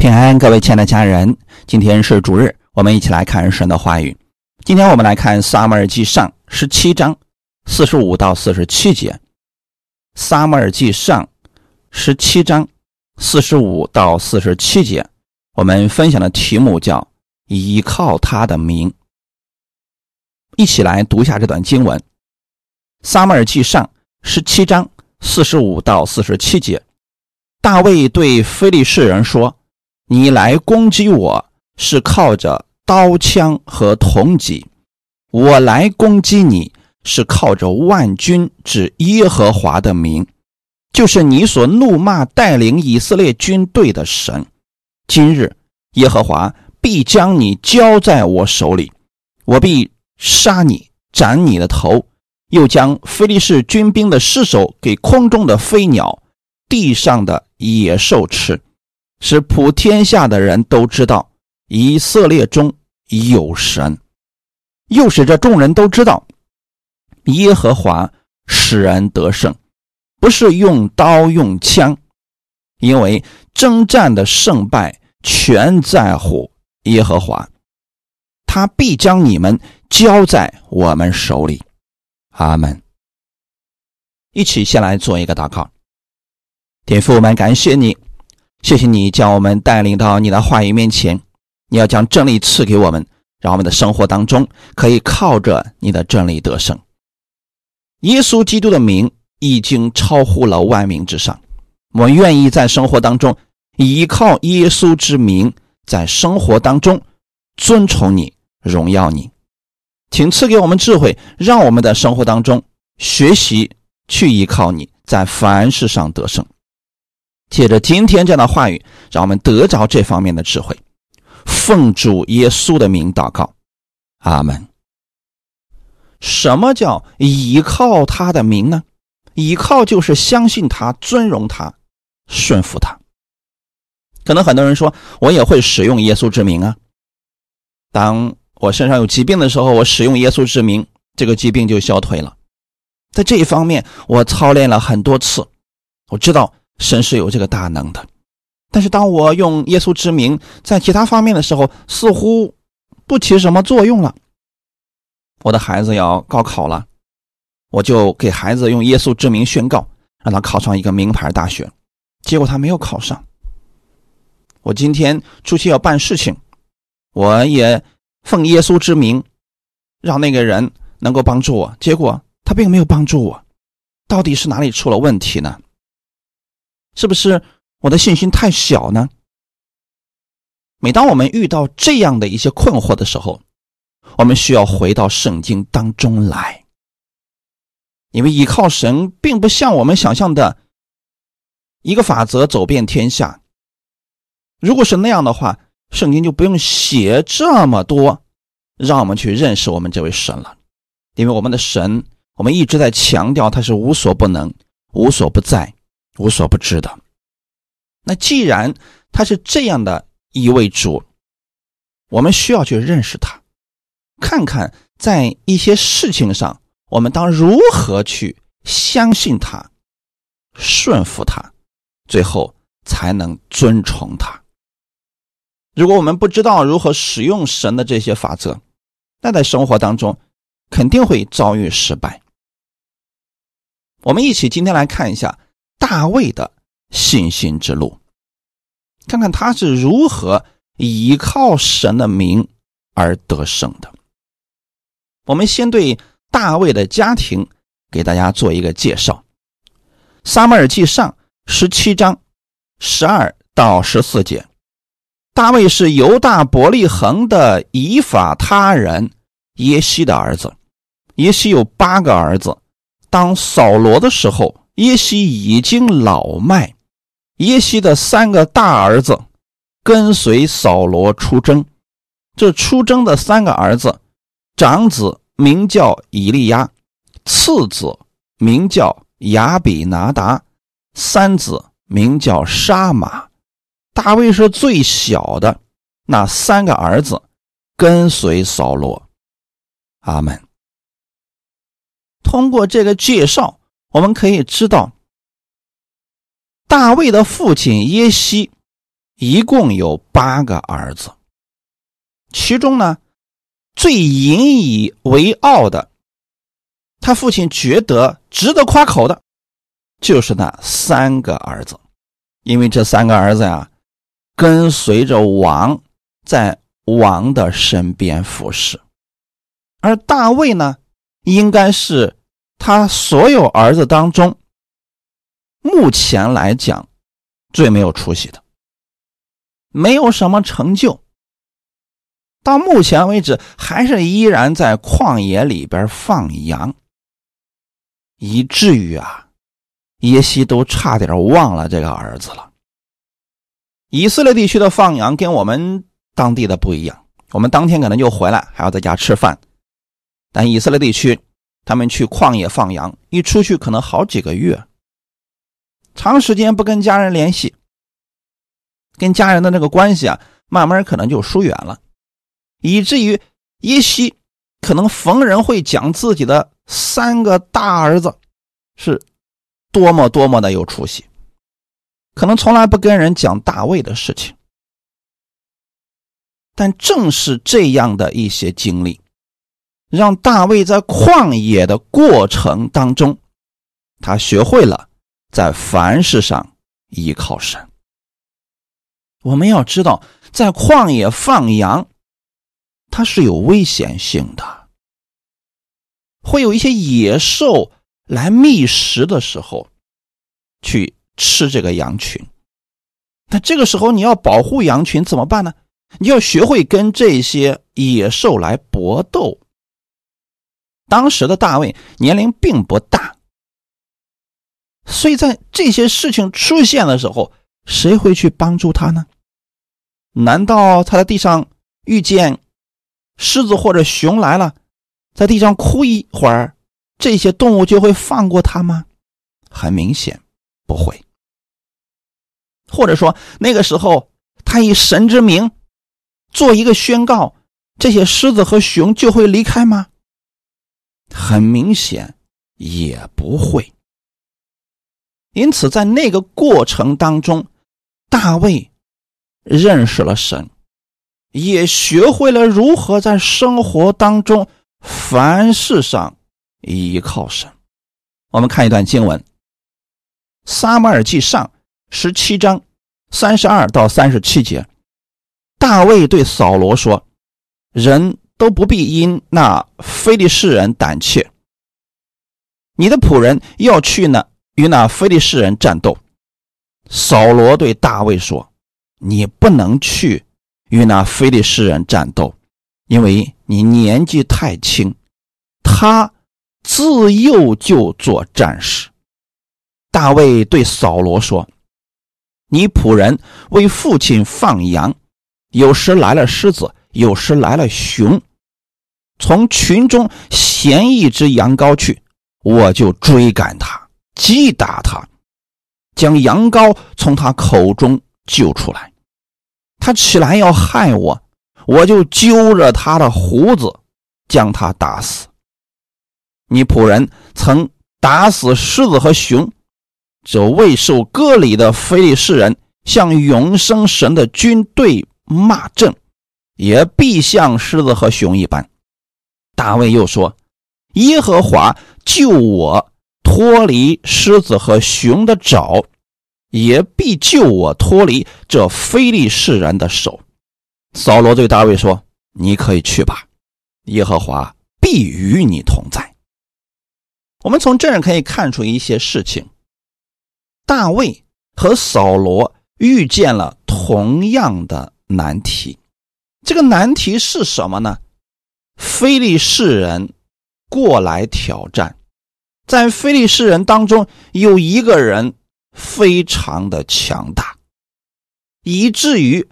平安，各位亲爱的家人，今天是主日，我们一起来看神的话语。今天我们来看《撒母耳记上》十七章四十五到四十七节，《撒母耳记上》十七章四十五到四十七节，我们分享的题目叫“依靠他的名”。一起来读一下这段经文，《撒母耳记上》十七章四十五到四十七节，大卫对非利士人说。你来攻击我是靠着刀枪和铜戟，我来攻击你是靠着万军之耶和华的名，就是你所怒骂带领以色列军队的神。今日耶和华必将你交在我手里，我必杀你，斩你的头，又将非利士军兵的尸首给空中的飞鸟、地上的野兽吃。使普天下的人都知道以色列中有神，又使这众人都知道耶和华使人得胜，不是用刀用枪，因为征战的胜败全在乎耶和华，他必将你们交在我们手里。阿门。一起先来做一个祷告，天父，我们感谢你。谢谢你将我们带领到你的话语面前，你要将真理赐给我们，让我们的生活当中可以靠着你的真理得胜。耶稣基督的名已经超乎了万名之上，我愿意在生活当中依靠耶稣之名，在生活当中尊崇你、荣耀你。请赐给我们智慧，让我们的生活当中学习去依靠你，在凡事上得胜。借着今天这样的话语，让我们得着这方面的智慧。奉主耶稣的名祷告，阿门。什么叫依靠他的名呢？依靠就是相信他、尊荣他、顺服他。可能很多人说，我也会使用耶稣之名啊。当我身上有疾病的时候，我使用耶稣之名，这个疾病就消退了。在这一方面，我操练了很多次，我知道。神是有这个大能的，但是当我用耶稣之名在其他方面的时候，似乎不起什么作用了。我的孩子要高考了，我就给孩子用耶稣之名宣告，让他考上一个名牌大学，结果他没有考上。我今天出去要办事情，我也奉耶稣之名，让那个人能够帮助我，结果他并没有帮助我，到底是哪里出了问题呢？是不是我的信心太小呢？每当我们遇到这样的一些困惑的时候，我们需要回到圣经当中来，因为依靠神并不像我们想象的一个法则走遍天下。如果是那样的话，圣经就不用写这么多，让我们去认识我们这位神了。因为我们的神，我们一直在强调他是无所不能、无所不在。无所不知的，那既然他是这样的一位主，我们需要去认识他，看看在一些事情上，我们当如何去相信他、顺服他，最后才能尊崇他。如果我们不知道如何使用神的这些法则，那在生活当中肯定会遭遇失败。我们一起今天来看一下。大卫的信心之路，看看他是如何依靠神的名而得胜的。我们先对大卫的家庭给大家做一个介绍，《撒母耳记上》十七章十二到十四节，大卫是犹大伯利恒的以法他人耶西的儿子，耶西有八个儿子，当扫罗的时候。耶西已经老迈，耶西的三个大儿子跟随扫罗出征。这出征的三个儿子，长子名叫以利亚，次子名叫亚比拿达，三子名叫沙马。大卫是最小的，那三个儿子跟随扫罗。阿门。通过这个介绍。我们可以知道，大卫的父亲耶西一共有八个儿子，其中呢，最引以为傲的，他父亲觉得值得夸口的，就是那三个儿子，因为这三个儿子呀，跟随着王在王的身边服侍，而大卫呢，应该是他所有儿子当中，目前来讲最没有出息的。没有什么成就，到目前为止还是依然在旷野里边放羊，以至于啊，耶西都差点忘了这个儿子了。以色列地区的放羊跟我们当地的不一样，我们当天可能就回来，还要在家吃饭，但以色列地区他们去旷野放羊，一出去可能好几个月，长时间不跟家人联系。跟家人的那个关系啊，慢慢可能就疏远了，以至于耶西可能逢人会讲自己的三个大儿子是多么多么的有出息，可能从来不跟人讲大卫的事情。但正是这样的一些经历，让大卫在旷野的过程当中，他学会了在凡事上依靠神。我们要知道，在旷野放羊，它是有危险性的，会有一些野兽来觅食的时候，去吃这个羊群。那这个时候你要保护羊群怎么办呢？你要学会跟这些野兽来搏斗。当时的大卫年龄并不大，所以在这些事情出现的时候。谁会去帮助他呢？难道他在地上遇见狮子或者熊来了，在地上哭一会儿，这些动物就会放过他吗？很明显不会。或者说那个时候他以神之名做一个宣告，这些狮子和熊就会离开吗？很明显也不会。因此，在那个过程当中，大卫认识了神，也学会了如何在生活当中凡事上依靠神。我们看一段经文，《撒母耳记上》十七章三十二到三十七节，大卫对扫罗说：“人都不必因那非利士人胆怯，你的仆人要去呢。”与那非利士人战斗，扫罗对大卫说：“你不能去与那非利士人战斗，因为你年纪太轻。他自幼就做战士。”大卫对扫罗说：“你仆人为父亲放羊，有时来了狮子，有时来了熊，从群中衔一只羊羔去，我就追赶他。”击打他，将羊羔从他口中救出来。他起来要害我，我就揪着他的胡子，将他打死。你仆人曾打死狮子和熊，这未受割礼的非利士人向永生神的军队骂阵，也必像狮子和熊一般。大卫又说：“耶和华救我。”脱离狮子和熊的爪，也必救我脱离这非利士人的手。扫罗对大卫说：“你可以去吧，耶和华必与你同在。”我们从这儿可以看出一些事情：大卫和扫罗遇见了同样的难题。这个难题是什么呢？非利士人过来挑战。在非利士人当中，有一个人非常的强大，以至于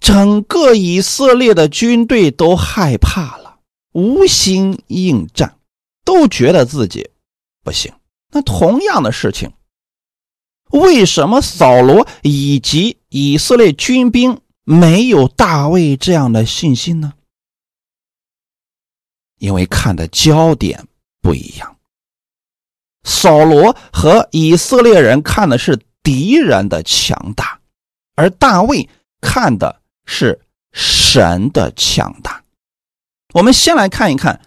整个以色列的军队都害怕了，无心应战，都觉得自己不行。那同样的事情，为什么扫罗以及以色列军兵没有大卫这样的信心呢？因为看的焦点不一样。扫罗和以色列人看的是敌人的强大，而大卫看的是神的强大。我们先来看一看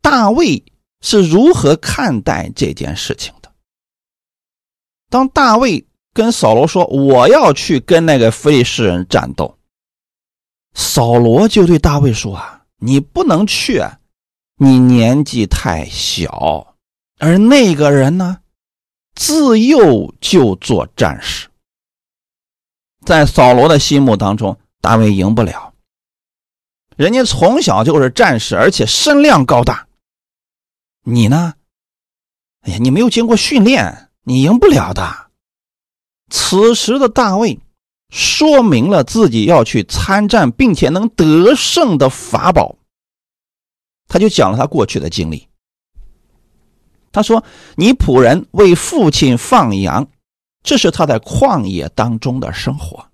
大卫是如何看待这件事情的。当大卫跟扫罗说：“我要去跟那个非利士人战斗。”扫罗就对大卫说：“啊，你不能去，啊你年纪太小，而那个人呢，自幼就做战士。在扫罗的心目当中，大卫赢不了。人家从小就是战士，而且身量高大。你呢？哎呀，你没有经过训练，你赢不了的。此时的大卫。”说明了自己要去参战，并且能得胜的法宝。他就讲了他过去的经历。他说：“你仆人为父亲放羊，这是他在旷野当中的生活。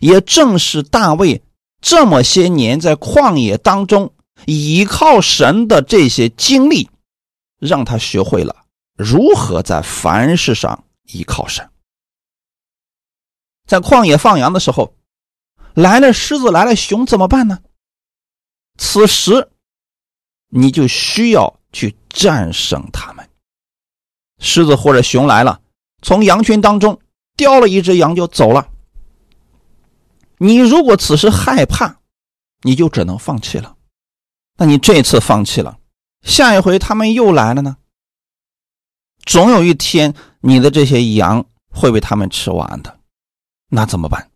也正是大卫这么些年在旷野当中依靠神的这些经历，让他学会了如何在凡事上依靠神。”在旷野放羊的时候，来了狮子，来了熊，怎么办呢？此时，你就需要去战胜他们。狮子或者熊来了，从羊群当中叼了一只羊就走了。你如果此时害怕，你就只能放弃了。那你这次放弃了，下一回他们又来了呢？总有一天，你的这些羊会被他们吃完的。那怎么办？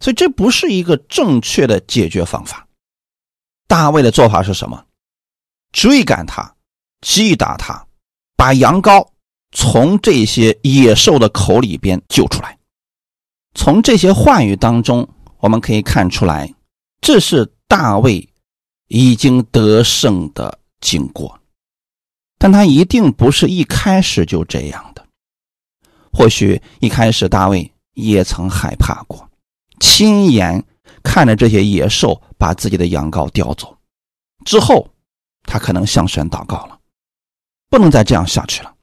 所以这不是一个正确的解决方法。大卫的做法是什么？追赶他，击打他，把羊羔从这些野兽的口里边救出来。从这些话语当中，我们可以看出来，这是大卫已经得胜的经过。但他一定不是一开始就这样的。或许一开始大卫。也曾害怕过，亲眼看着这些野兽把自己的羊羔叼走，之后，他可能向神祷告了，不能再这样下去了。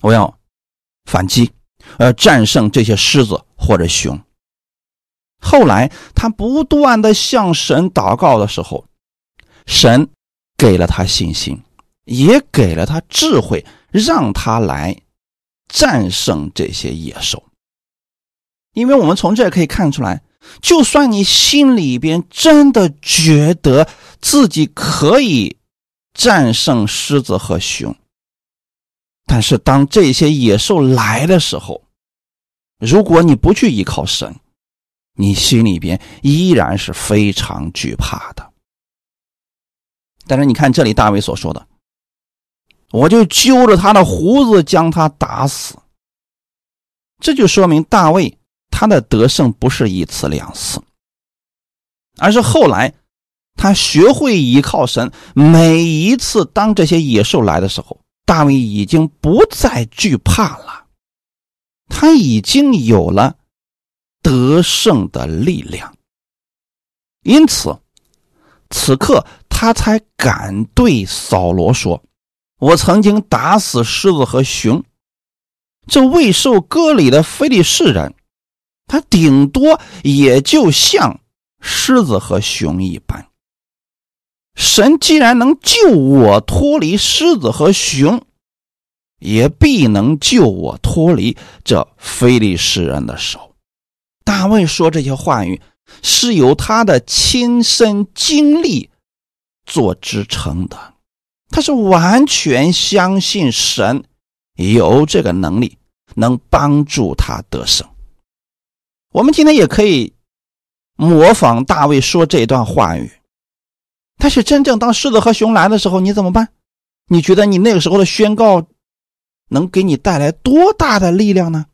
我要反击，我要战胜这些狮子或者熊。后来他不断的向神祷告的时候，神给了他信心，也给了他智慧，让他来战胜这些野兽。因为我们从这可以看出来，就算你心里边真的觉得自己可以战胜狮子和熊，但是当这些野兽来的时候，如果你不去依靠神，你心里边依然是非常惧怕的。但是你看这里大卫所说的，我就揪着他的胡子将他打死，这就说明大卫。他的得胜不是一次两次，而是后来他学会依靠神。每一次当这些野兽来的时候，大卫已经不再惧怕了，他已经有了得胜的力量。因此，此刻他才敢对扫罗说：“我曾经打死狮子和熊，这未受割礼的非利士人。”他顶多也就像狮子和熊一般。神既然能救我脱离狮子和熊，也必能救我脱离这非利士人的手。大卫说这些话语是由他的亲身经历做支撑的，他是完全相信神有这个能力，能帮助他得胜。我们今天也可以模仿大卫说这段话语，但是真正当狮子和熊来的时候，你怎么办？你觉得你那个时候的宣告能给你带来多大的力量呢？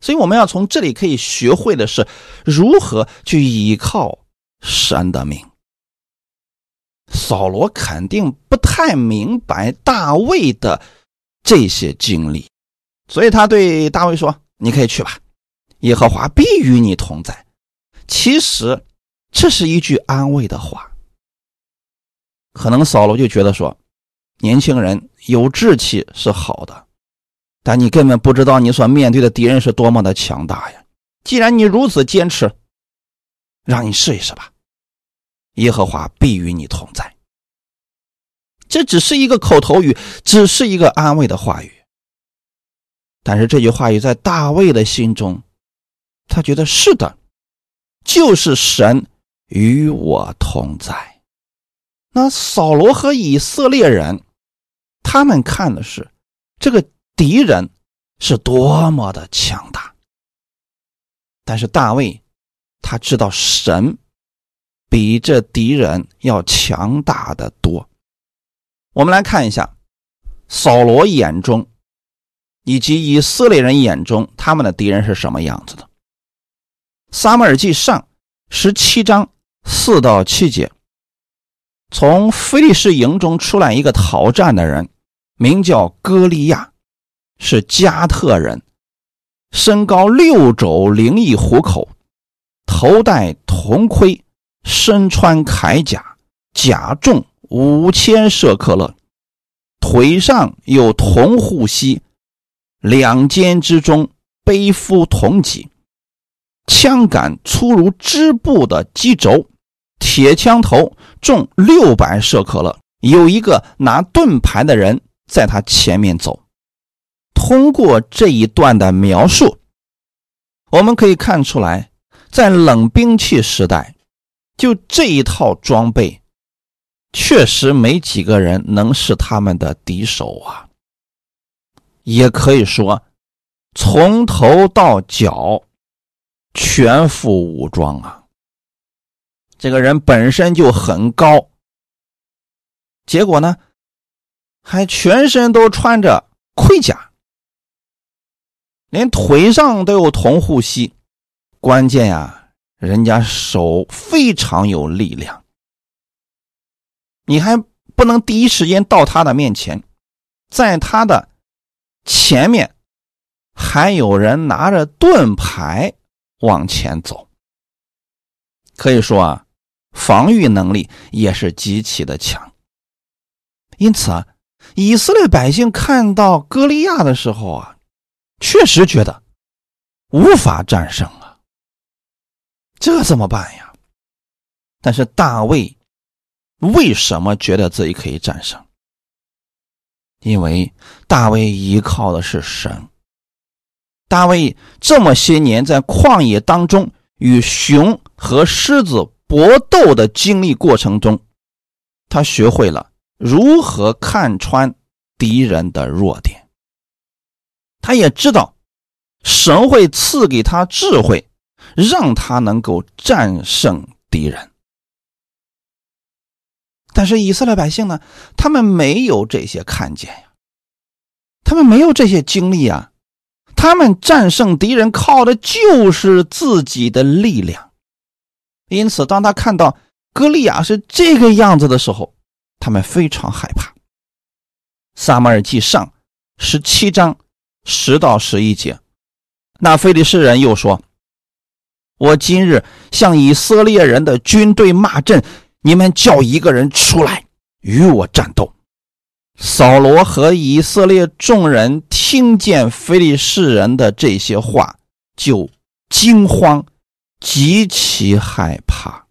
所以我们要从这里可以学会的是如何去依靠神的名。扫罗肯定不太明白大卫的这些经历，所以他对大卫说：“你可以去吧。”耶和华必与你同在。其实，这是一句安慰的话。可能扫罗就觉得说，年轻人有志气是好的，但你根本不知道你所面对的敌人是多么的强大呀！既然你如此坚持，让你试一试吧。耶和华必与你同在。这只是一个口头语，只是一个安慰的话语。但是这句话语在大卫的心中，他觉得是的，就是神与我同在。那扫罗和以色列人，他们看的是这个敌人是多么的强大。但是大卫他知道神比这敌人要强大的多。我们来看一下扫罗眼中。以及以色列人眼中，他们的敌人是什么样子的？撒母耳记上十七章四到七节，从菲利士营中出来一个讨战的人，名叫歌利亚，是加特人，身高六肘零一虎口，头戴铜盔，身穿铠甲，甲重五千舍克勒，腿上有铜护膝。两肩之中背负铜戟，枪杆粗如织布的机轴，铁枪头重六百舍克勒。有一个拿盾牌的人在他前面走。通过这一段的描述，我们可以看出来，在冷兵器时代，就这一套装备，确实没几个人能是他们的敌手啊。也可以说，从头到脚全副武装啊！这个人本身就很高，结果呢，还全身都穿着盔甲，连腿上都有铜护膝。关键呀，人家手非常有力量，你还不能第一时间到他的面前，在他的。前面还有人拿着盾牌往前走，可以说啊，防御能力也是极其的强。因此啊，以色列百姓看到歌利亚的时候啊，确实觉得无法战胜啊，这怎么办呀？但是大卫为什么觉得自己可以战胜？因为大卫依靠的是神。大卫这么些年在旷野当中与熊和狮子搏斗的经历过程中，他学会了如何看穿敌人的弱点。他也知道神会赐给他智慧，让他能够战胜敌人。但是以色列百姓呢？他们没有这些看见呀，他们没有这些经历啊，他们战胜敌人靠的就是自己的力量。因此，当他看到歌利亚是这个样子的时候，他们非常害怕。撒马尔记上十七章十到十一节，那菲利士人又说：“我今日向以色列人的军队骂阵。”你们叫一个人出来与我战斗。扫罗和以色列众人听见非利士人的这些话，就惊慌，极其害怕。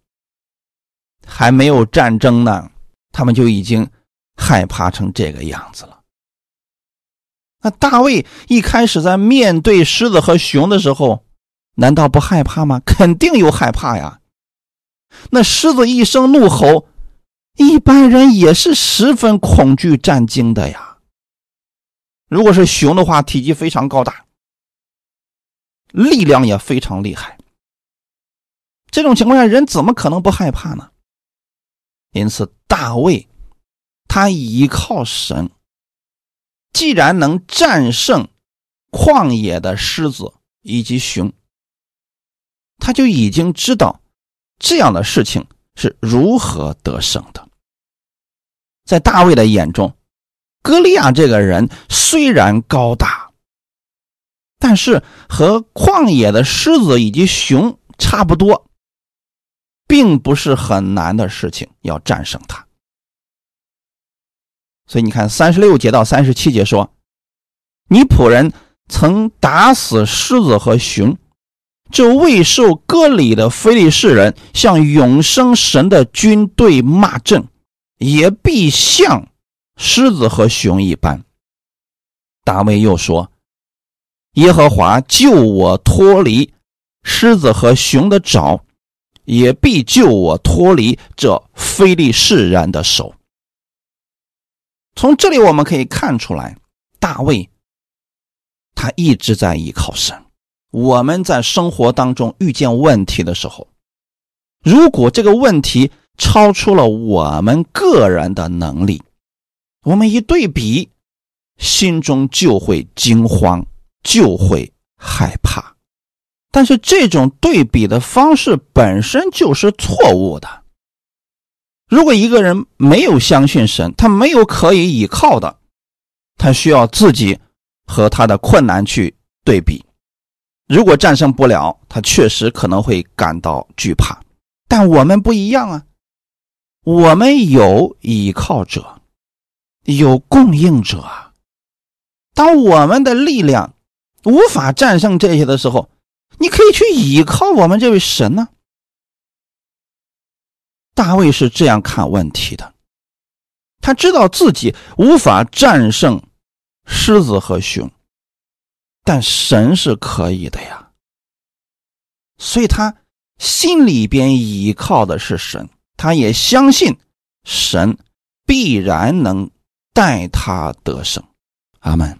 还没有战争呢，他们就已经害怕成这个样子了。那大卫一开始在面对狮子和熊的时候，难道不害怕吗？肯定有害怕呀。那狮子一声怒吼，一般人也是十分恐惧战惊的呀。如果是熊的话，体积非常高大，力量也非常厉害。这种情况下，人怎么可能不害怕呢？因此，大卫他依靠神，既然能战胜旷野的狮子以及熊，他就已经知道。这样的事情是如何得胜的？在大卫的眼中，歌利亚这个人虽然高大，但是和旷野的狮子以及熊差不多，并不是很难的事情要战胜他。所以你看，三十六节到三十七节说，你仆人曾打死狮子和熊，这未受割礼的非利士人向永生神的军队骂阵，也必像狮子和熊一般。”大卫又说：“耶和华救我脱离狮子和熊的爪，也必救我脱离这非利士人的手。”从这里我们可以看出来，大卫他一直在依靠神。我们在生活当中遇见问题的时候，如果这个问题超出了我们个人的能力，我们一对比，心中就会惊慌，就会害怕。但是这种对比的方式本身就是错误的。如果一个人没有相信神，他没有可以依靠的，他需要自己和他的困难去对比。如果战胜不了，他确实可能会感到惧怕。但我们不一样啊，我们有依靠者，有供应者。当我们的力量无法战胜这些的时候，你可以去依靠我们这位神呢。大卫是这样看问题的，他知道自己无法战胜狮子和熊，但神是可以的呀，所以他心里边依靠的是神，他也相信神必然能带他得胜。阿门。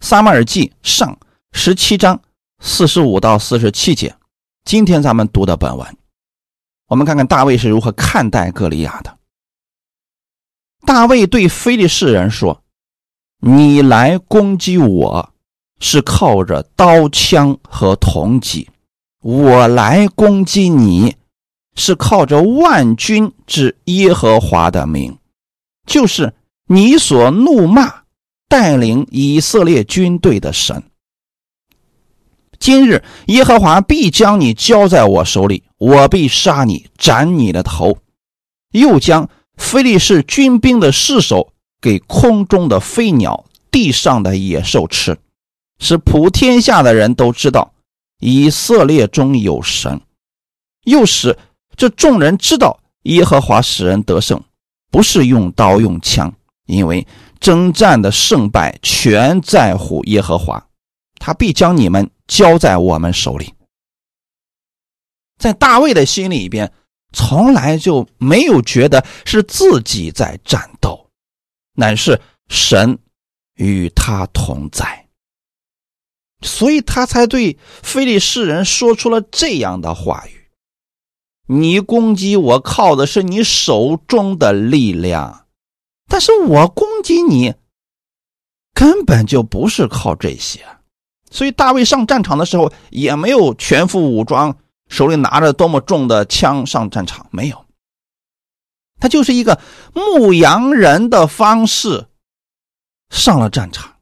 撒马尔记上十七章四十五到四十七节，今天咱们读的本文。我们看看大卫是如何看待歌利亚的。大卫对非利士人说：“你来攻击我，是靠着刀枪和铜戟；我来攻击你，是靠着万军之耶和华的名，就是你所怒骂带领以色列军队的神。”今日耶和华必将你交在我手里，我必杀你，斩你的头，又将非利士军兵的尸首给空中的飞鸟、地上的野兽吃，使普天下的人都知道以色列中有神，又使这众人知道耶和华使人得胜，不是用刀用枪，因为征战的胜败全在乎耶和华，他必将你们。交在我们手里，在大卫的心里边，从来就没有觉得是自己在战斗，乃是神与他同在，所以他才对非利士人说出了这样的话语：“你攻击我靠的是你手中的力量，但是我攻击你根本就不是靠这些。”所以大卫上战场的时候也没有全副武装，手里拿着多么重的枪上战场，没有。他就是一个牧羊人的方式上了战场。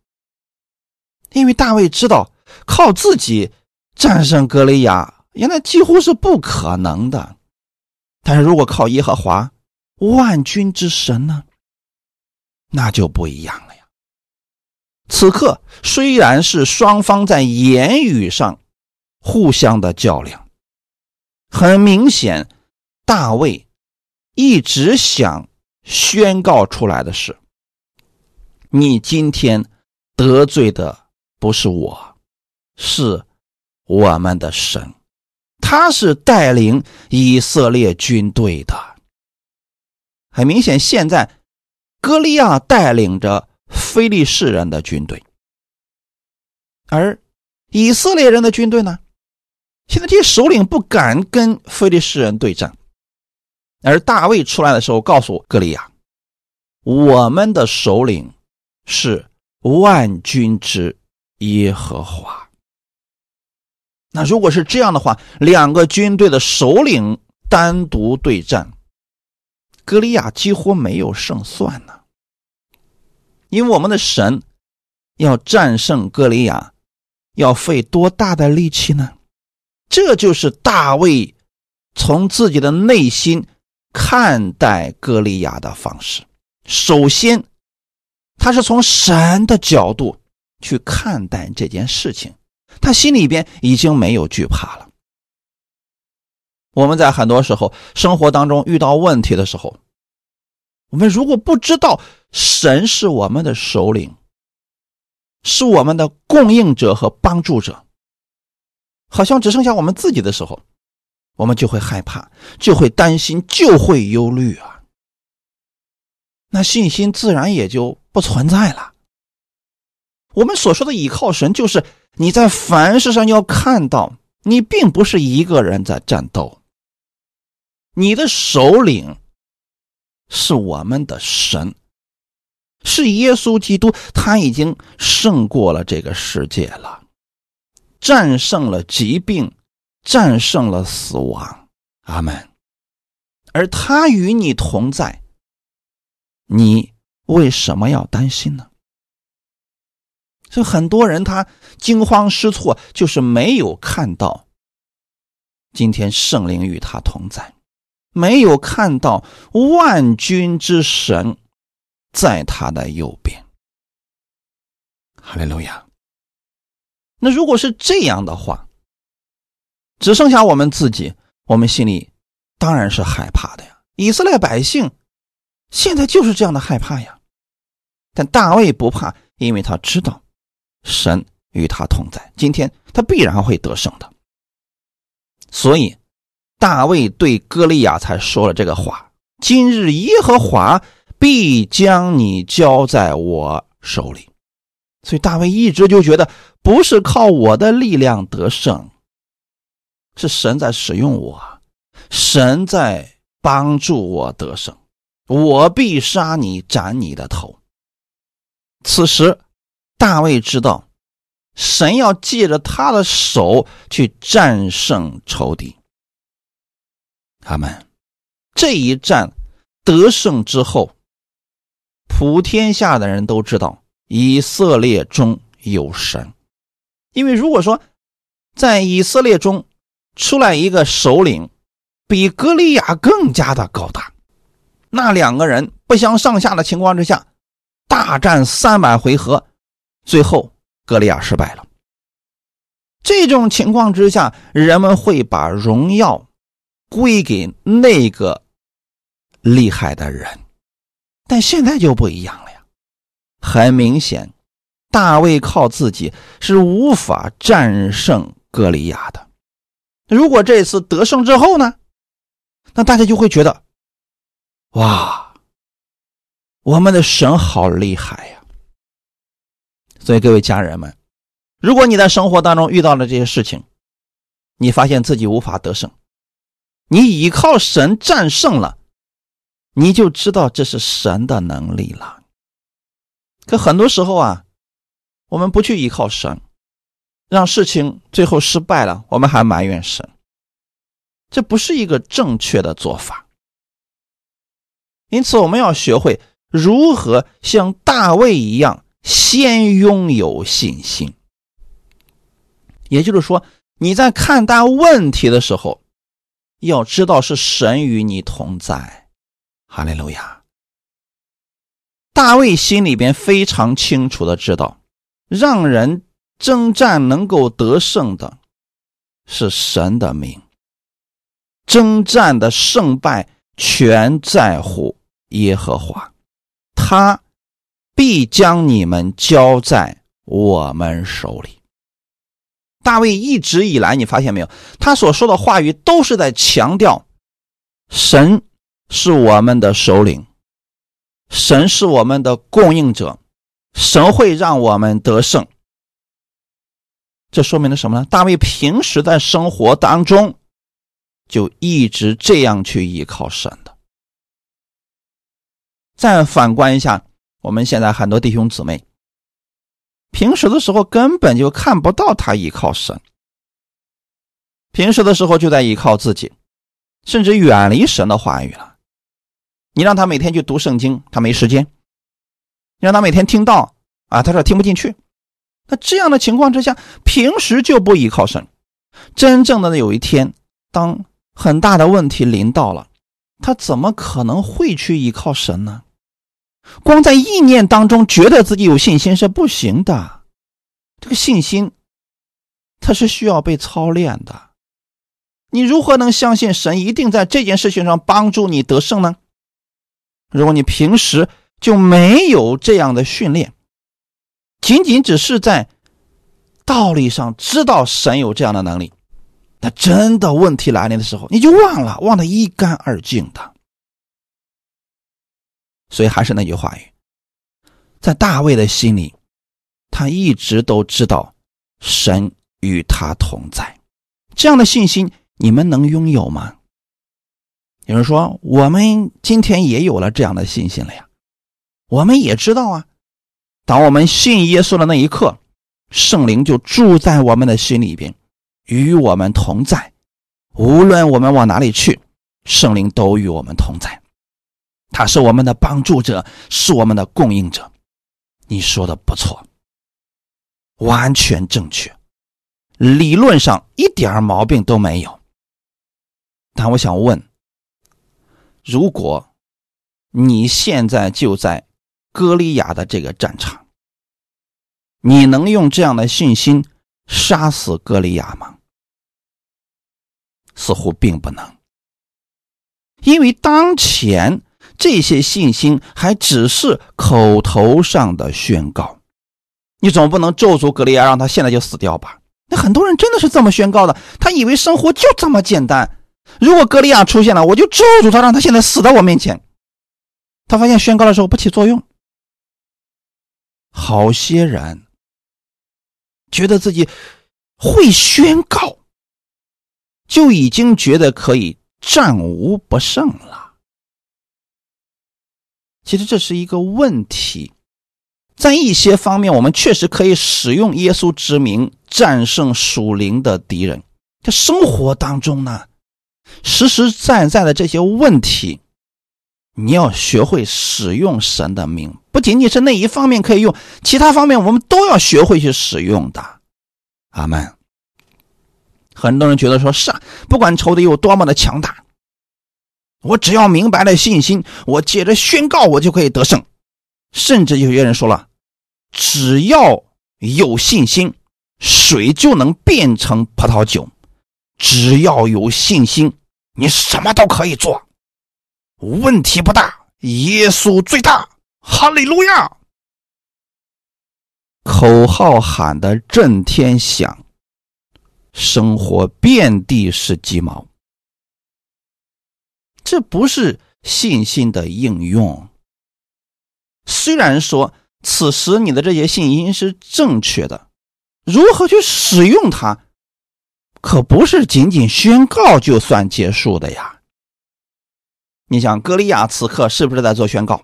因为大卫知道靠自己战胜格雷亚，原来几乎是不可能的。但是如果靠耶和华万军之神呢，那就不一样了呀。此刻虽然是双方在言语上互相的较量，很明显，大卫一直想宣告出来的是：你今天得罪的不是我，是我们的神，他是带领以色列军队的。很明显，现在歌利亚带领着。非利士人的军队，而以色列人的军队呢？现在这些首领不敢跟非利士人对战，而大卫出来的时候告诉歌利亚：“我们的首领是万军之耶和华。”那如果是这样的话，两个军队的首领单独对战，歌利亚几乎没有胜算呢。因为我们的神要战胜歌利亚，要费多大的力气呢？这就是大卫从自己的内心看待歌利亚的方式。首先，他是从神的角度去看待这件事情，他心里边已经没有惧怕了。我们在很多时候生活当中遇到问题的时候，我们如果不知道神是我们的首领，是我们的供应者和帮助者，好像只剩下我们自己的时候，我们就会害怕，就会担心，就会忧虑啊。那信心自然也就不存在了。我们所说的倚靠神，就是你在凡事上要看到，你并不是一个人在战斗。你的首领是我们的神，是耶稣基督，他已经胜过了这个世界了，战胜了疾病，战胜了死亡。阿门。而他与你同在。你为什么要担心呢？所以很多人他惊慌失措，就是没有看到今天圣灵与他同在，没有看到万军之神在他的右边。哈利路亚。那如果是这样的话，只剩下我们自己，我们心里当然是害怕的呀。以色列百姓。现在就是这样的害怕呀，但大卫不怕，因为他知道神与他同在，今天他必然会得胜的。所以大卫对歌利亚才说了这个话：“今日耶和华必将你交在我手里。”所以大卫一直就觉得不是靠我的力量得胜，是神在使用我，神在帮助我得胜。我必杀你，斩你的头。此时，大卫知道，神要借着他的手去战胜仇敌。他们这一战得胜之后，普天下的人都知道以色列中有神。因为如果说在以色列中出来一个首领，比格利亚更加的高大。那两个人不相上下的情况之下，大战三百回合，最后格利亚失败了。这种情况之下，人们会把荣耀归给那个厉害的人，但现在就不一样了呀。很明显，大卫靠自己是无法战胜格利亚的。如果这次得胜之后呢，那大家就会觉得。哇，我们的神好厉害呀！所以各位家人们，如果你在生活当中遇到了这些事情，你发现自己无法得胜，你依靠神战胜了，你就知道这是神的能力了。可很多时候啊，我们不去依靠神，让事情最后失败了，我们还埋怨神，这不是一个正确的做法。因此，我们要学会如何像大卫一样，先拥有信心。也就是说，你在看待问题的时候，要知道是神与你同在。哈利路亚！大卫心里边非常清楚的知道，让人征战能够得胜的，是神的名。征战的胜败。全在乎耶和华，他必将你们交在我们手里。大卫一直以来，你发现没有？他所说的话语都是在强调，神是我们的首领，神是我们的供应者，神会让我们得胜。这说明了什么呢？大卫平时在生活当中。就一直这样去依靠神的。再反观一下，我们现在很多弟兄姊妹，平时的时候根本就看不到他依靠神，平时的时候就在依靠自己，甚至远离神的话语了。你让他每天去读圣经，他没时间；让他每天听到啊，他说听不进去。那这样的情况之下，平时就不依靠神，真正的有一天当。很大的问题临到了，他怎么可能会去依靠神呢？光在意念当中觉得自己有信心是不行的。这个信心，它是需要被操练的。你如何能相信神一定在这件事情上帮助你得胜呢？如果你平时就没有这样的训练，仅仅只是在道理上知道神有这样的能力，那真的问题来临的时候，你就忘了，忘得一干二净的。所以还是那句话语，在大卫的心里，他一直都知道神与他同在，这样的信心你们能拥有吗？有人说，我们今天也有了这样的信心了呀。我们也知道啊，当我们信耶稣的那一刻，圣灵就住在我们的心里边，与我们同在。无论我们往哪里去，圣灵都与我们同在。他是我们的帮助者，是我们的供应者。你说的不错，完全正确，理论上一点毛病都没有。但我想问，如果你现在就在歌利亚的这个战场，你能用这样的信心杀死歌利亚吗？似乎并不能，因为当前。这些信心还只是口头上的宣告，你总不能咒诅格利亚，让他现在就死掉吧？那很多人真的是这么宣告的，他以为生活就这么简单。如果格利亚出现了，我就咒诅他，让他现在死在我面前。他发现宣告的时候不起作用。好些人觉得自己会宣告，就已经觉得可以战无不胜了。其实这是一个问题，在一些方面，我们确实可以使用耶稣之名战胜属灵的敌人。在生活当中呢，实实在在的这些问题，你要学会使用神的名，不仅仅是那一方面可以用，其他方面我们都要学会去使用的。阿门。很多人觉得说是，不管仇敌有多么的强大。我只要明白了信心，我接着宣告，我就可以得胜。甚至有些人说了，只要有信心，水就能变成葡萄酒。只要有信心，你什么都可以做，问题不大。耶稣最大，哈利路亚！口号喊得震天响，生活遍地是鸡毛。这不是信心的应用。虽然说此时你的这些信心是正确的，如何去使用它，可不是仅仅宣告就算结束的呀。你想，歌利亚此刻是不是在做宣告？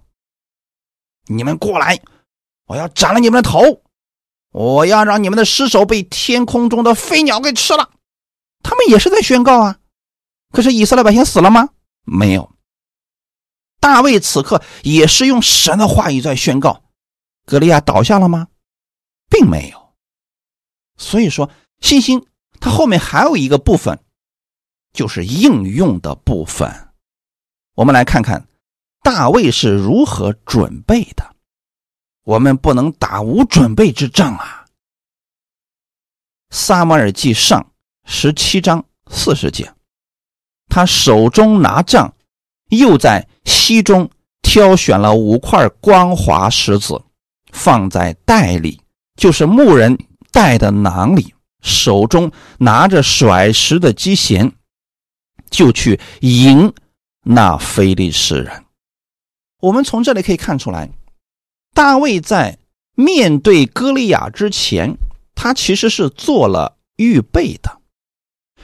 你们过来，我要斩了你们的头，我要让你们的尸首被天空中的飞鸟给吃了。他们也是在宣告啊。可是以色列百姓死了吗？没有，大卫此刻也是用神的话语在宣告，格利亚倒下了吗？并没有。所以说，信心它后面还有一个部分，就是应用的部分。我们来看看大卫是如何准备的。我们不能打无准备之仗啊！撒母耳记上十七章四十节。他手中拿杖，又在溪中挑选了五块光滑石子，放在袋里，就是牧人带的囊里。手中拿着甩石的机弦，就去迎那非利士人。我们从这里可以看出来，大卫在面对歌利亚之前，他其实是做了预备的，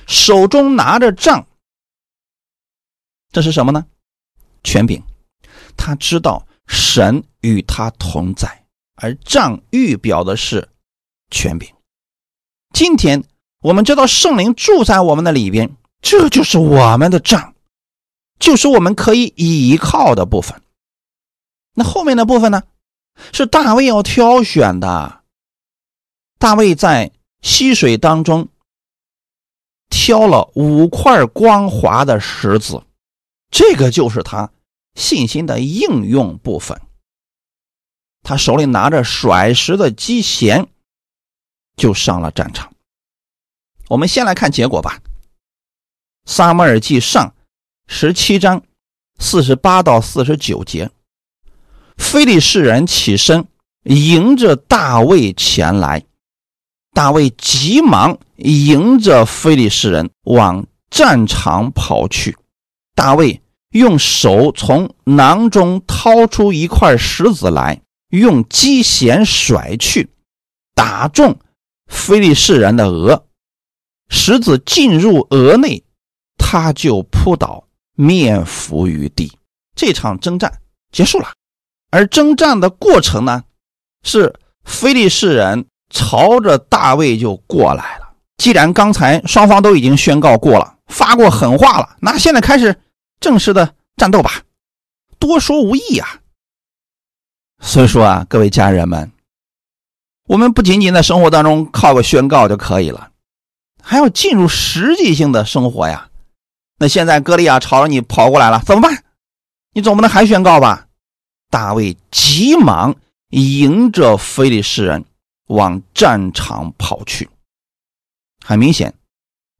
手中拿着杖。这是什么呢？权柄，他知道神与他同在，而杖预表的是权柄。今天我们知道圣灵住在我们的里边，这就是我们的杖，就是我们可以依靠的部分。那后面的部分呢？是大卫要挑选的。大卫在溪水当中挑了五块光滑的石子。这个就是他信心的应用部分。他手里拿着甩石的机弦，就上了战场。我们先来看结果吧，《撒母耳记上》十七章四十八到四十九节，非利士人起身迎着大卫前来，大卫急忙迎着非利士人往战场跑去。大卫用手从囊中掏出一块石子来，用机弦甩去，打中非利士人的额。石子进入额内，他就扑倒，面伏于地。这场征战结束了。而征战的过程呢，是非利士人朝着大卫就过来了。既然刚才双方都已经宣告过了，发过狠话了，那现在开始正式的战斗吧。多说无益啊。所以说啊，各位家人们，我们不仅仅在生活当中靠个宣告就可以了。还要进入实际性的生活呀！那现在歌利亚朝着你跑过来了，怎么办？你总不能还宣告吧？大卫急忙迎着非利士人往战场跑去。很明显，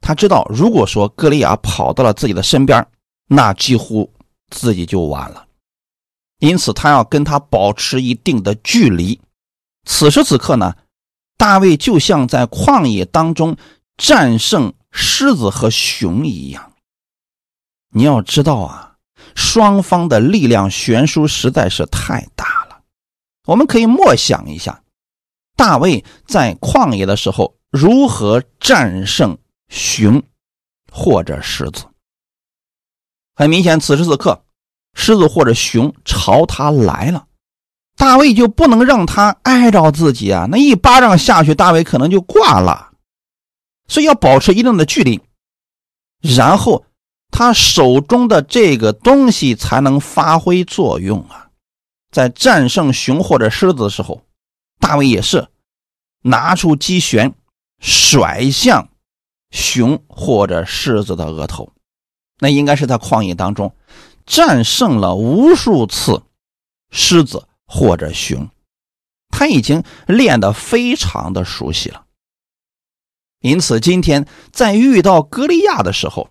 他知道，如果说歌利亚跑到了自己的身边，那几乎自己就完了。因此，他要跟他保持一定的距离。此时此刻呢，大卫就像在旷野当中。战胜狮子和熊一样，你要知道啊，双方的力量悬殊实在是太大了。我们可以默想一下，大卫在旷野的时候如何战胜熊或者狮子。很明显，此时此刻，狮子或者熊朝他来了，大卫就不能让他挨着自己啊！那一巴掌下去，大卫可能就挂了。所以要保持一定的距离，然后他手中的这个东西才能发挥作用啊！在战胜熊或者狮子的时候，大卫也是拿出机旋甩向熊或者狮子的额头，那应该是在旷野当中战胜了无数次狮子或者熊，他已经练得非常的熟悉了。因此，今天在遇到歌利亚的时候，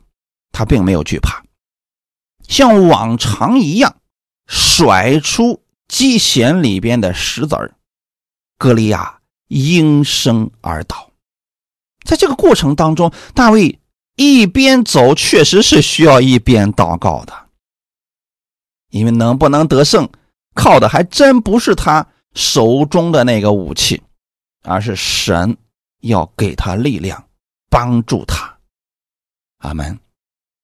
他并没有惧怕，像往常一样甩出机弦里边的石子儿，歌利亚应声而倒。在这个过程当中，大卫一边走，确实是需要一边祷告的，因为能不能得胜，靠的还真不是他手中的那个武器，而是神。要给他力量，帮助他。阿门。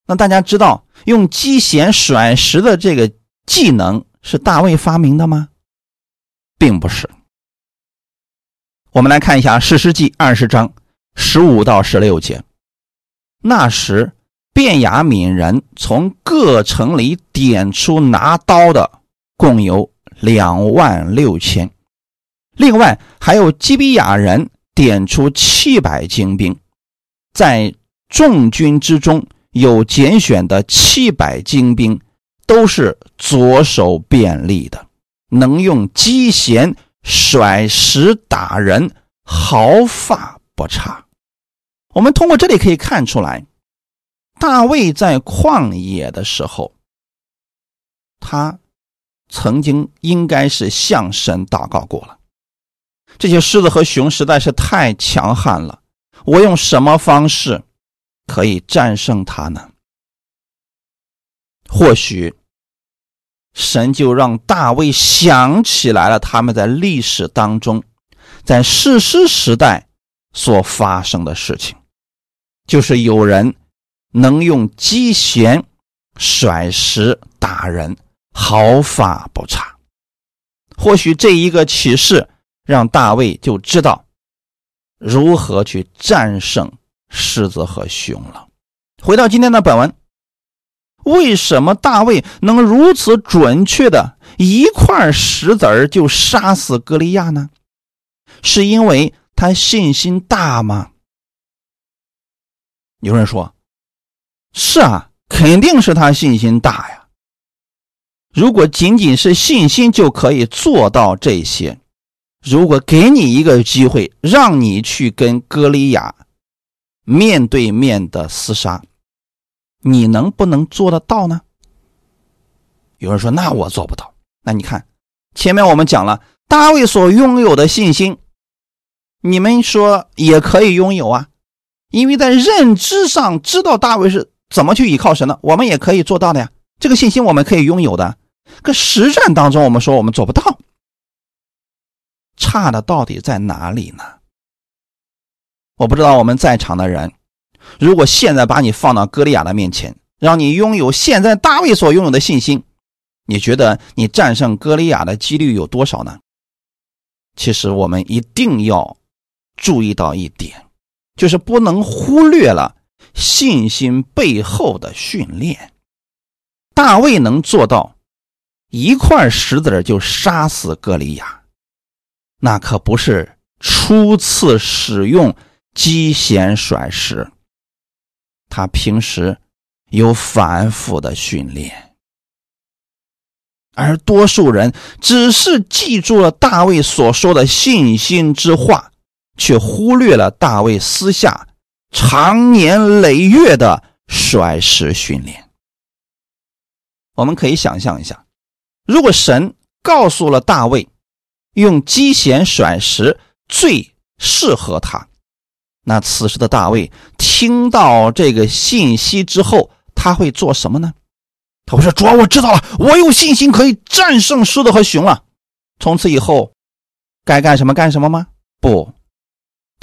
那大家知道用机弦甩石的这个技能是大卫发明的吗？并不是。我们来看一下《史诗记》二十章十五到十六节。那时，卞雅悯人从各城里点出拿刀的，共有两万六千，另外还有基比亚人。点出七百精兵，在众军之中有拣选的七百精兵，都是左手便利的，能用机弦甩石打人，毫发不差。我们通过这里可以看出来，大卫在旷野的时候，他曾经应该是向神祷告过了。这些狮子和熊实在是太强悍了，我用什么方式可以战胜它呢？或许神就让大卫想起来了他们在历史当中，在史诗时代所发生的事情，就是有人能用机弦甩石打人，毫发不差。或许这一个启示。让大卫就知道如何去战胜狮子和熊了。回到今天的本文，为什么大卫能如此准确的一块石子儿就杀死歌利亚呢？是因为他信心大吗？有人说：“是啊，肯定是他信心大呀。”如果仅仅是信心就可以做到这些，如果给你一个机会，让你去跟歌利亚面对面的厮杀，你能不能做得到呢？有人说：“那我做不到。”那你看，前面我们讲了大卫所拥有的信心，你们说也可以拥有啊，因为在认知上知道大卫是怎么去依靠神的，我们也可以做到的呀。这个信心我们可以拥有的。可实战当中，我们说我们做不到，差的到底在哪里呢？我不知道我们在场的人，如果现在把你放到歌利亚的面前，让你拥有现在大卫所拥有的信心，你觉得你战胜歌利亚的几率有多少呢？其实我们一定要注意到一点，就是不能忽略了信心背后的训练。大卫能做到。一块石子就杀死歌利亚，那可不是初次使用机弦甩石，他平时有反复的训练，而多数人只是记住了大卫所说的信心之话，却忽略了大卫私下长年累月的甩石训练。我们可以想象一下。如果神告诉了大卫，用机弦甩石最适合他，那此时的大卫听到这个信息之后，他会做什么呢？他会说：“主啊，我知道了，我有信心可以战胜狮子和熊了。从此以后，该干什么干什么吗？不，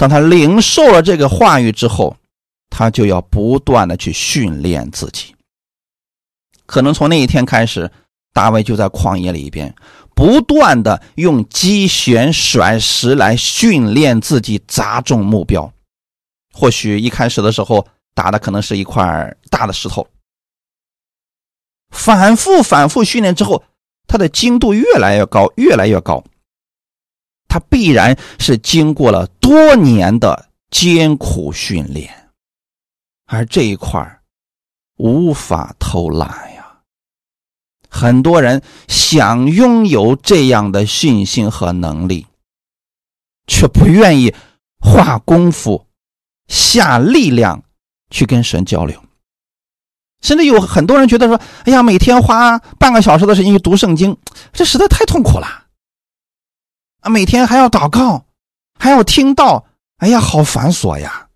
当他领受了这个话语之后，他就要不断的去训练自己。可能从那一天开始。”大卫就在旷野里边，不断的用机旋甩石来训练自己砸中目标。或许一开始的时候打的可能是一块大的石头，反复反复训练之后，他的精度越来越高，越来越高。他必然是经过了多年的艰苦训练，而这一块无法偷懒呀。很多人想拥有这样的信心和能力，却不愿意花功夫、下力量去跟神交流。甚至有很多人觉得说：“哎呀，每天花半个小时的时间去读圣经，这实在太痛苦了。啊，每天还要祷告，还要听到，哎呀，好繁琐呀！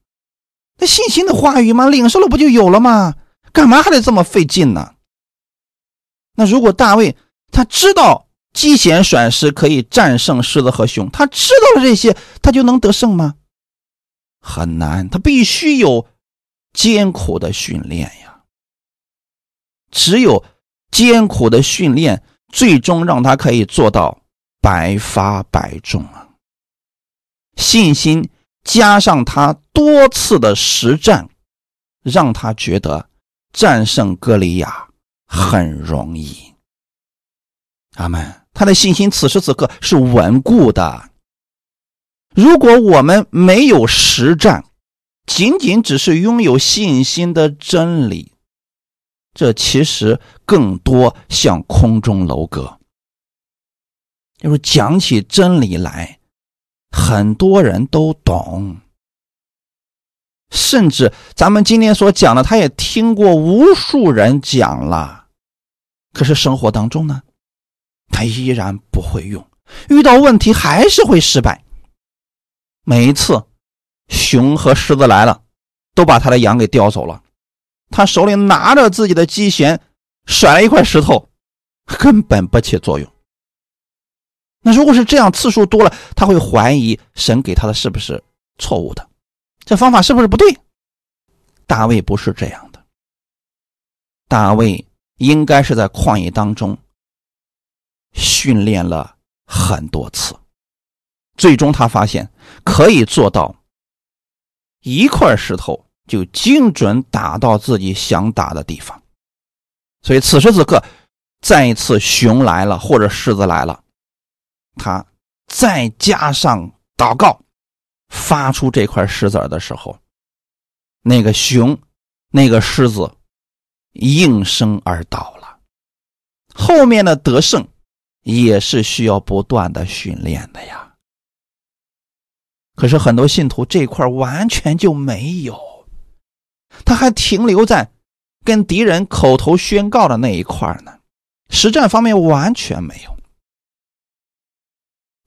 那信心的话语嘛，领受了不就有了吗？干嘛还得这么费劲呢？”那如果大卫他知道机弦甩石可以战胜狮子和熊，他知道了这些，他就能得胜吗？很难，他必须有艰苦的训练呀。只有艰苦的训练，最终让他可以做到百发百中啊。信心加上他多次的实战，让他觉得战胜歌利亚。很容易，阿门。他的信心此时此刻是稳固的。如果我们没有实战，仅仅只是拥有信心的真理，这其实更多像空中楼阁。就是讲起真理来，很多人都懂，甚至咱们今天所讲的，他也听过无数人讲了。可是生活当中呢，他依然不会用，遇到问题还是会失败。每一次，熊和狮子来了，都把他的羊给叼走了。他手里拿着自己的机弦，甩了一块石头，根本不起作用。那如果是这样，次数多了，他会怀疑神给他的是不是错误的，这方法是不是不对？大卫不是这样的，大卫。应该是在旷野当中训练了很多次，最终他发现可以做到一块石头就精准打到自己想打的地方。所以此时此刻，再一次熊来了或者狮子来了，他再加上祷告，发出这块石子的时候，那个熊，那个狮子。应声而倒了，后面的得胜也是需要不断的训练的呀。可是很多信徒这块完全就没有，他还停留在跟敌人口头宣告的那一块呢，实战方面完全没有。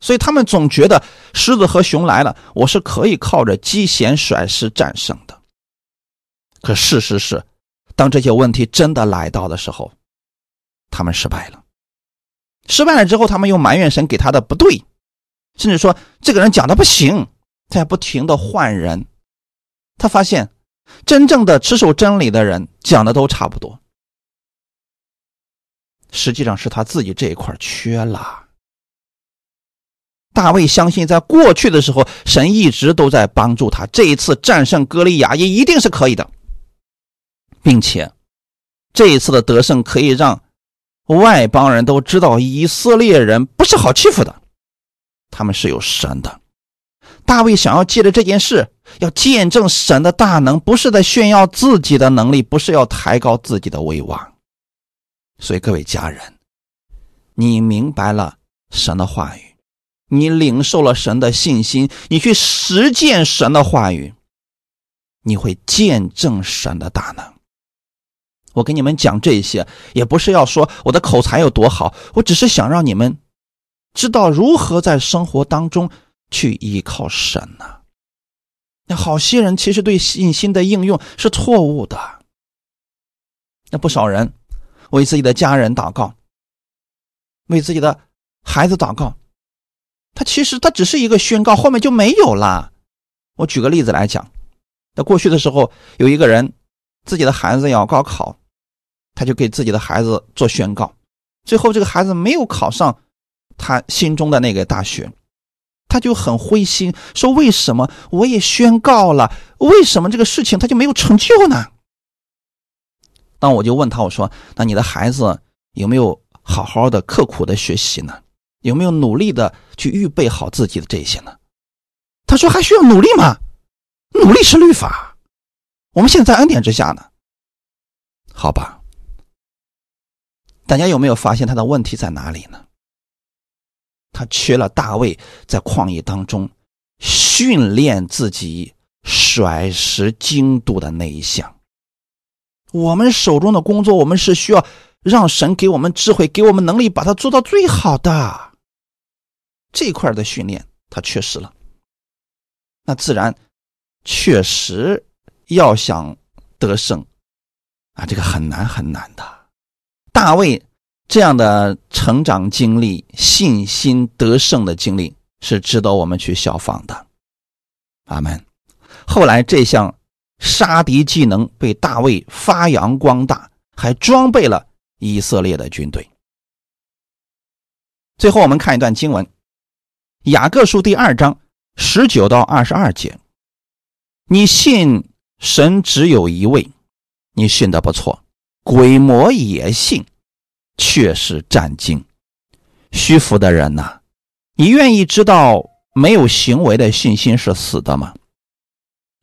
所以他们总觉得狮子和熊来了，我是可以靠着机弦甩石战胜的。可事实是，当这些问题真的来到的时候，他们失败了。失败了之后，他们又埋怨神给他的不对，甚至说这个人讲的不行，在不停的换人。他发现，真正的持守真理的人讲的都差不多，实际上是他自己这一块缺了。大卫相信，在过去的时候，神一直都在帮助他。这一次战胜歌利亚也一定是可以的，并且这一次的得胜可以让外邦人都知道以色列人不是好欺负的，他们是有神的。大卫想要借着这件事，要见证神的大能，不是在炫耀自己的能力，不是要抬高自己的威望。所以，各位家人，你明白了神的话语。你领受了神的信心，你去实践神的话语，你会见证神的大能。我跟你们讲这些，也不是要说我的口才有多好，我只是想让你们知道如何在生活当中去依靠神呢。那好些人其实对信心的应用是错误的。那不少人为自己的家人祷告，为自己的孩子祷告。他其实他只是一个宣告，后面就没有了。我举个例子来讲，在过去的时候，有一个人自己的孩子要高考，他就给自己的孩子做宣告，最后这个孩子没有考上他心中的那个大学，他就很灰心，说：“为什么我也宣告了，为什么这个事情他就没有成就呢？”当我就问他，我说：“那你的孩子有没有好好的刻苦的学习呢？”有没有努力的去预备好自己的这些呢？他说还需要努力吗？努力是律法。我们现在恩典之下呢？好吧。大家有没有发现他的问题在哪里呢？他缺了大卫在旷野当中训练自己甩石精度的那一项。我们手中的工作，我们是需要让神给我们智慧，给我们能力，把它做到最好的。这块的训练他缺失了，那自然确实要想得胜啊，这个很难很难的。大卫这样的成长经历、信心得胜的经历是值得我们去效仿的。阿门。后来这项杀敌技能被大卫发扬光大，还装备了以色列的军队。最后，我们看一段经文。雅各书第二章十九到二十二节，你信神只有一位，你信的不错，鬼魔也信，却是战惊。虚浮的人呐，你愿意知道没有行为的信心是死的吗？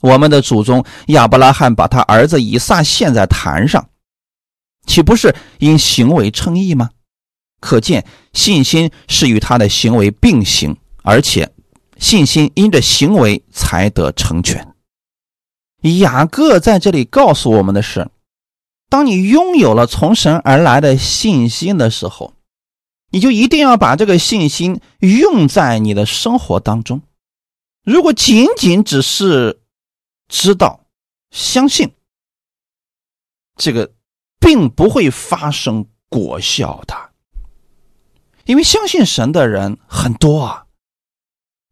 我们的祖宗亚伯拉罕把他儿子以撒献在坛上，岂不是因行为称义吗？可见信心是与他的行为并行。而且，信心因着行为才得成全。雅各在这里告诉我们的是：当你拥有了从神而来的信心的时候，你就一定要把这个信心用在你的生活当中。如果仅仅只是知道、相信，这个并不会发生果效的，因为相信神的人很多啊。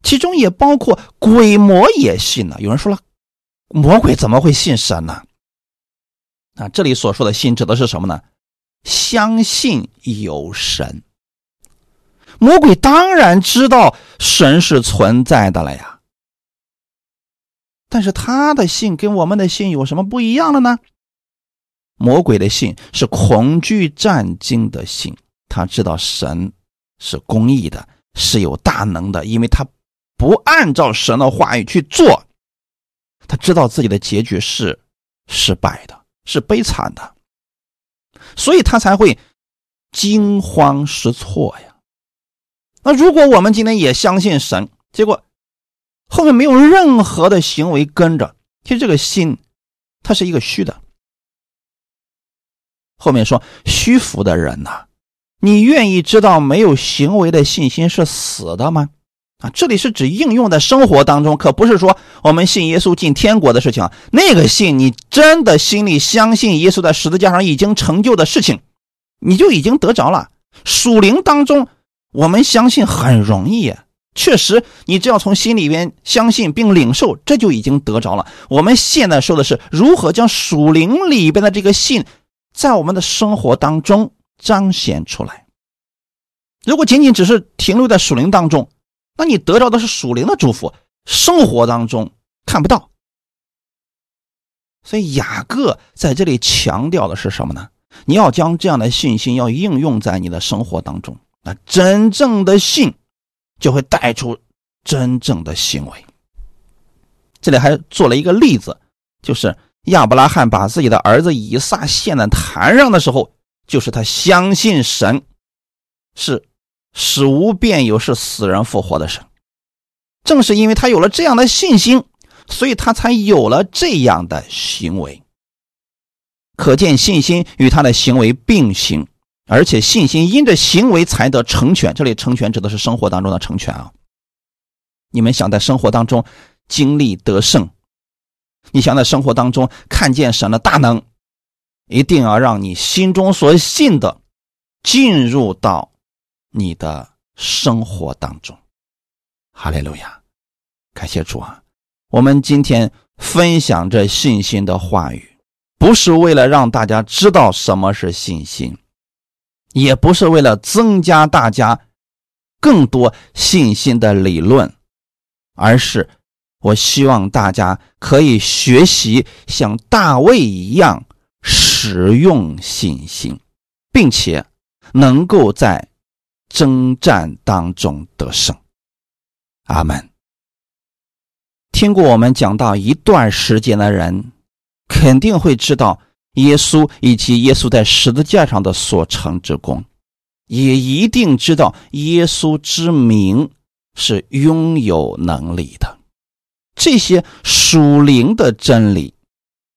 其中也包括鬼魔也信呢。有人说了，魔鬼怎么会信神呢？啊，这里所说的信指的是什么呢？相信有神。魔鬼当然知道神是存在的了呀。但是他的信跟我们的信有什么不一样的呢？魔鬼的信是恐惧战惊的信，他知道神是公义的，是有大能的，因为他。不按照神的话语去做，他知道自己的结局是失败的，是悲惨的，所以他才会惊慌失措呀。那如果我们今天也相信神，结果后面没有任何的行为跟着，其实这个心它是一个虚的。后面说虚浮的人呐，你愿意知道没有行为的信心是死的吗？这里是指应用在生活当中，可不是说我们信耶稣进天国的事情。那个信，你真的心里相信耶稣在十字架上已经成就的事情，你就已经得着了。属灵当中。我们相信很容易，确实，你只要从心里边相信并领受，这就已经得着了。我们现在说的是如何将属灵里边的这个信，在我们的生活当中彰显出来。如果仅仅只是停留在属灵当中，那你得到的是属灵的祝福，生活当中看不到。所以雅各在这里强调的是什么呢？你要将这样的信心要应用在你的生活当中。那真正的信，就会带出真正的行为。这里还做了一个例子，就是亚伯拉罕把自己的儿子以撒献在坛上的时候，就是他相信神是使无变有，是死人复活的神。正是因为他有了这样的信心，所以他才有了这样的行为。可见信心与他的行为并行。而且信心因着行为才得成全，这里成全指的是生活当中的成全啊。你们想在生活当中经历得胜，你想在生活当中看见神的大能，一定要让你心中所信的进入到你的生活当中。哈利路亚，感谢主啊！我们今天分享这信心的话语，不是为了让大家知道什么是信心。也不是为了增加大家更多信心的理论，而是我希望大家可以学习像大卫一样使用信心，并且能够在征战当中得胜。阿门。听过我们讲到一段时间的人，肯定会知道。耶稣以及耶稣在十字架上的所成之功，也一定知道耶稣之名是拥有能力的。这些属灵的真理，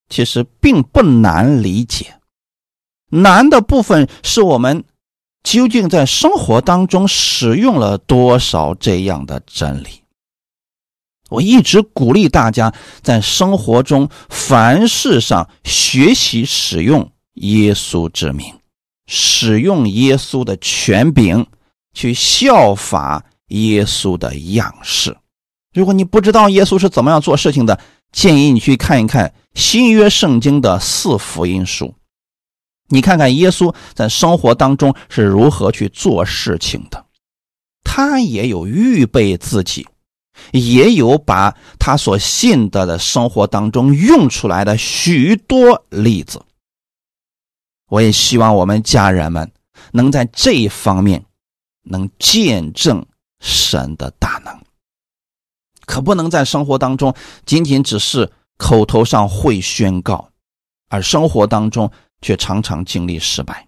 其实并不难理解。难的部分是我们究竟在生活当中使用了多少这样的真理。我一直鼓励大家在生活中凡事上学习使用耶稣之名，使用耶稣的权柄，去效法耶稣的样式。如果你不知道耶稣是怎么样做事情的，建议你去看一看新约圣经的四福音书，你看看耶稣在生活当中是如何去做事情的，他也有预备自己。也有把他所信的的生活当中用出来的许多例子。我也希望我们家人们能在这一方面能见证神的大能，可不能在生活当中仅仅只是口头上会宣告，而生活当中却常常经历失败。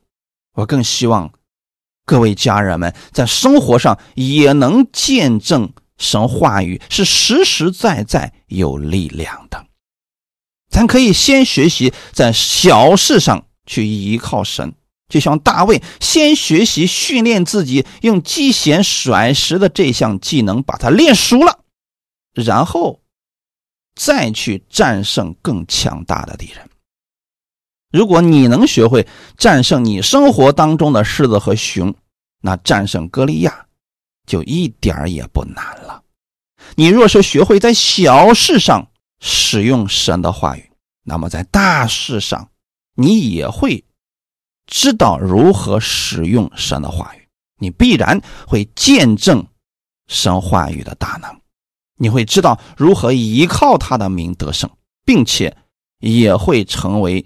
我更希望各位家人们在生活上也能见证。神话语是实实在在有力量的，咱可以先学习在小事上去依靠神，就像大卫先学习训练自己用机弦甩石的这项技能，把它练熟了，然后再去战胜更强大的敌人。如果你能学会战胜你生活当中的狮子和熊，那战胜歌利亚。就一点也不难了。你若是学会在小事上使用神的话语，那么在大事上，你也会知道如何使用神的话语。你必然会见证神话语的大能，你会知道如何依靠他的名得胜，并且也会成为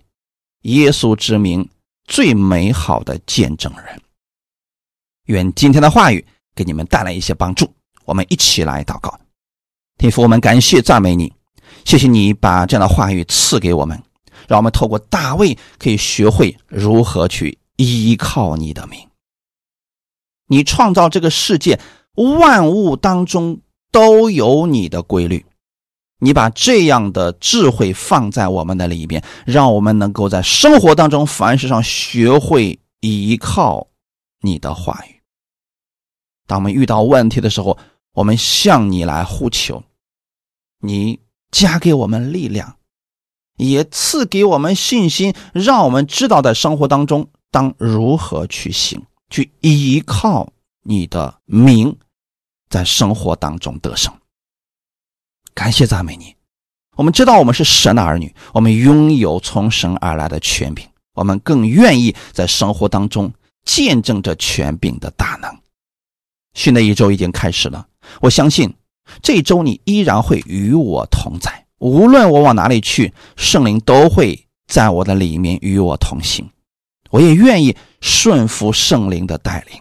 耶稣之名最美好的见证人。愿今天的话语。给你们带来一些帮助，我们一起来祷告。天父，我们感谢赞美你，谢谢你把这样的话语赐给我们，让我们透过大卫可以学会如何去依靠你的名。你创造这个世界万物当中都有你的规律。你把这样的智慧放在我们的里边，让我们能够在生活当中凡事上学会依靠你的话语。当我们遇到问题的时候，我们向你来呼求，你加给我们力量，也赐给我们信心，让我们知道在生活当中当如何去行，去依靠你的名，在生活当中得胜。感谢赞美你，我们知道我们是神的儿女，我们拥有从神而来的权柄，我们更愿意在生活当中见证这权柄的大能。新的一周已经开始了，我相信这一周你依然会与我同在，无论我往哪里去，圣灵都会在我的里面与我同行。我也愿意顺服圣灵的带领，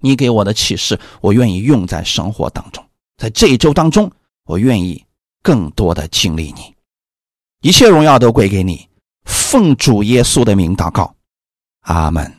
你给我的启示，我愿意用在生活当中，在这一周当中。我愿意更多的经历你，一切荣耀都归给你。奉主耶稣的名祷告，阿门。